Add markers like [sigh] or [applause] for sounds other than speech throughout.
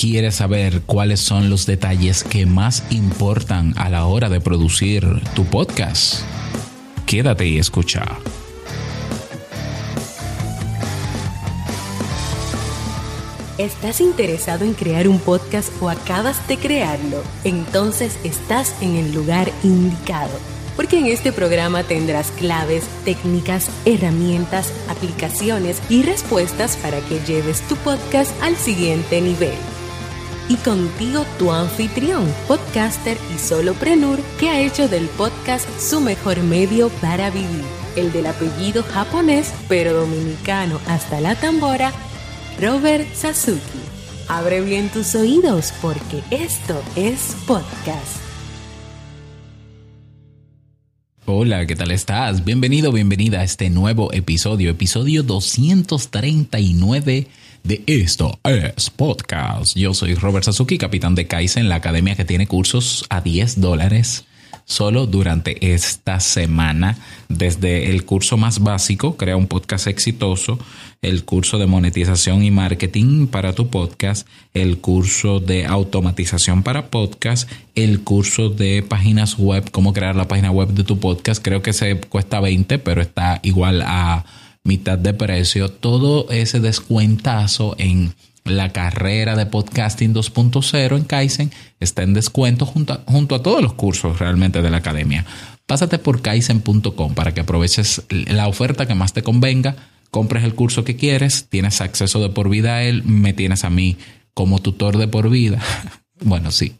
¿Quieres saber cuáles son los detalles que más importan a la hora de producir tu podcast? Quédate y escucha. ¿Estás interesado en crear un podcast o acabas de crearlo? Entonces estás en el lugar indicado porque en este programa tendrás claves, técnicas, herramientas, aplicaciones y respuestas para que lleves tu podcast al siguiente nivel. Y contigo tu anfitrión, podcaster y soloprenur que ha hecho del podcast su mejor medio para vivir, el del apellido japonés pero dominicano hasta la tambora, Robert Sasuki. Abre bien tus oídos porque esto es podcast. Hola, ¿qué tal estás? Bienvenido, bienvenida a este nuevo episodio, episodio 239 de Esto es Podcast. Yo soy Robert Sasuki, capitán de Kaizen, la academia que tiene cursos a 10 dólares solo durante esta semana, desde el curso más básico, crea un podcast exitoso, el curso de monetización y marketing para tu podcast, el curso de automatización para podcast, el curso de páginas web, cómo crear la página web de tu podcast, creo que se cuesta 20, pero está igual a mitad de precio, todo ese descuentazo en la carrera de podcasting 2.0 en Kaizen está en descuento junto a, todos los cursos realmente de la academia. Pásate por kaizen.com para que aproveches la oferta que más te convenga, compres el curso que quieres, tienes acceso de por vida a él, me tienes a mí como tutor de por vida. [laughs] bueno, sí,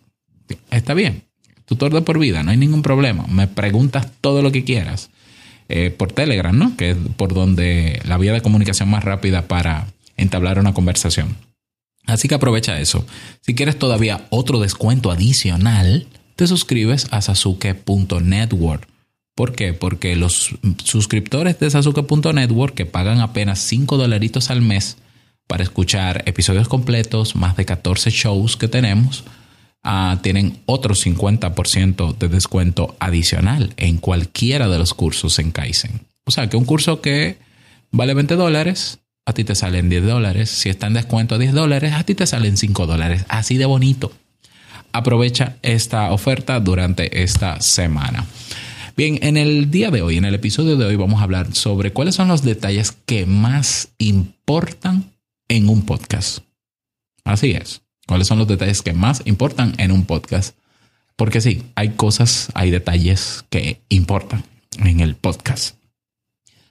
está bien. Tutor de por vida, no hay ningún problema. Me preguntas todo lo que quieras. Eh, por Telegram, ¿no? Que es por donde la vía de comunicación más rápida para entablar una conversación. Así que aprovecha eso. Si quieres todavía otro descuento adicional, te suscribes a sasuke.network. ¿Por qué? Porque los suscriptores de sasuke.network que pagan apenas 5 dolaritos al mes para escuchar episodios completos, más de 14 shows que tenemos, ah, tienen otro 50% de descuento adicional en cualquiera de los cursos en Kaizen. O sea que un curso que vale 20 dólares a ti te salen 10 dólares. Si está en descuento a 10 dólares, a ti te salen 5 dólares. Así de bonito. Aprovecha esta oferta durante esta semana. Bien, en el día de hoy, en el episodio de hoy, vamos a hablar sobre cuáles son los detalles que más importan en un podcast. Así es. ¿Cuáles son los detalles que más importan en un podcast? Porque sí, hay cosas, hay detalles que importan en el podcast.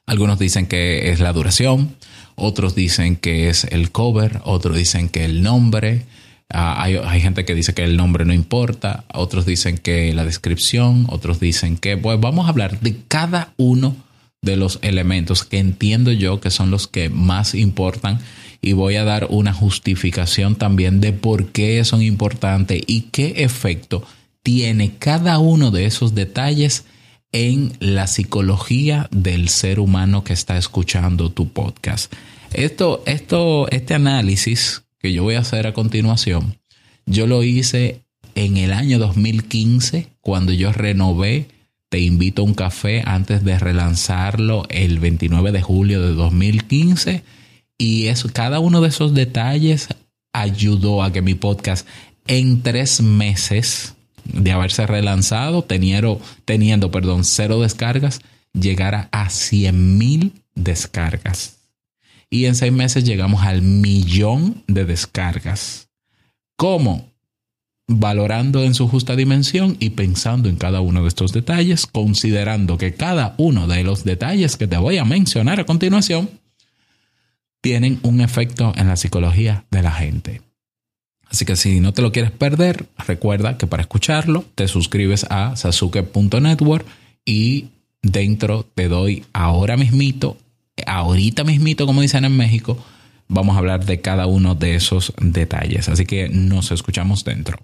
Algunos dicen que es la duración, otros dicen que es el cover, otros dicen que el nombre, ah, hay, gente que dice que el nombre no importa, otros dicen que la descripción, otros dicen que, pues vamos a hablar de cada uno de los elementos que entiendo yo que son los que más importan y voy a dar una justificación también de por qué son importantes y qué efecto tiene cada uno de esos detalles en la psicología del ser humano que está escuchando tu podcast. Esto, esto, este análisis que yo voy a hacer a continuación, yo lo hice en el año 2015 cuando yo renové Te invito a un café antes de relanzarlo el 29 de julio de 2015 y eso, cada uno de esos detalles ayudó a que mi podcast en tres meses de haberse relanzado, teniendo, teniendo perdón, cero descargas, llegara a 100 mil descargas. Y en seis meses llegamos al millón de descargas. ¿Cómo? Valorando en su justa dimensión y pensando en cada uno de estos detalles, considerando que cada uno de los detalles que te voy a mencionar a continuación tienen un efecto en la psicología de la gente. Así que si no te lo quieres perder, recuerda que para escucharlo te suscribes a sasuke.network y dentro te doy ahora mismito, ahorita mismito como dicen en México, vamos a hablar de cada uno de esos detalles. Así que nos escuchamos dentro.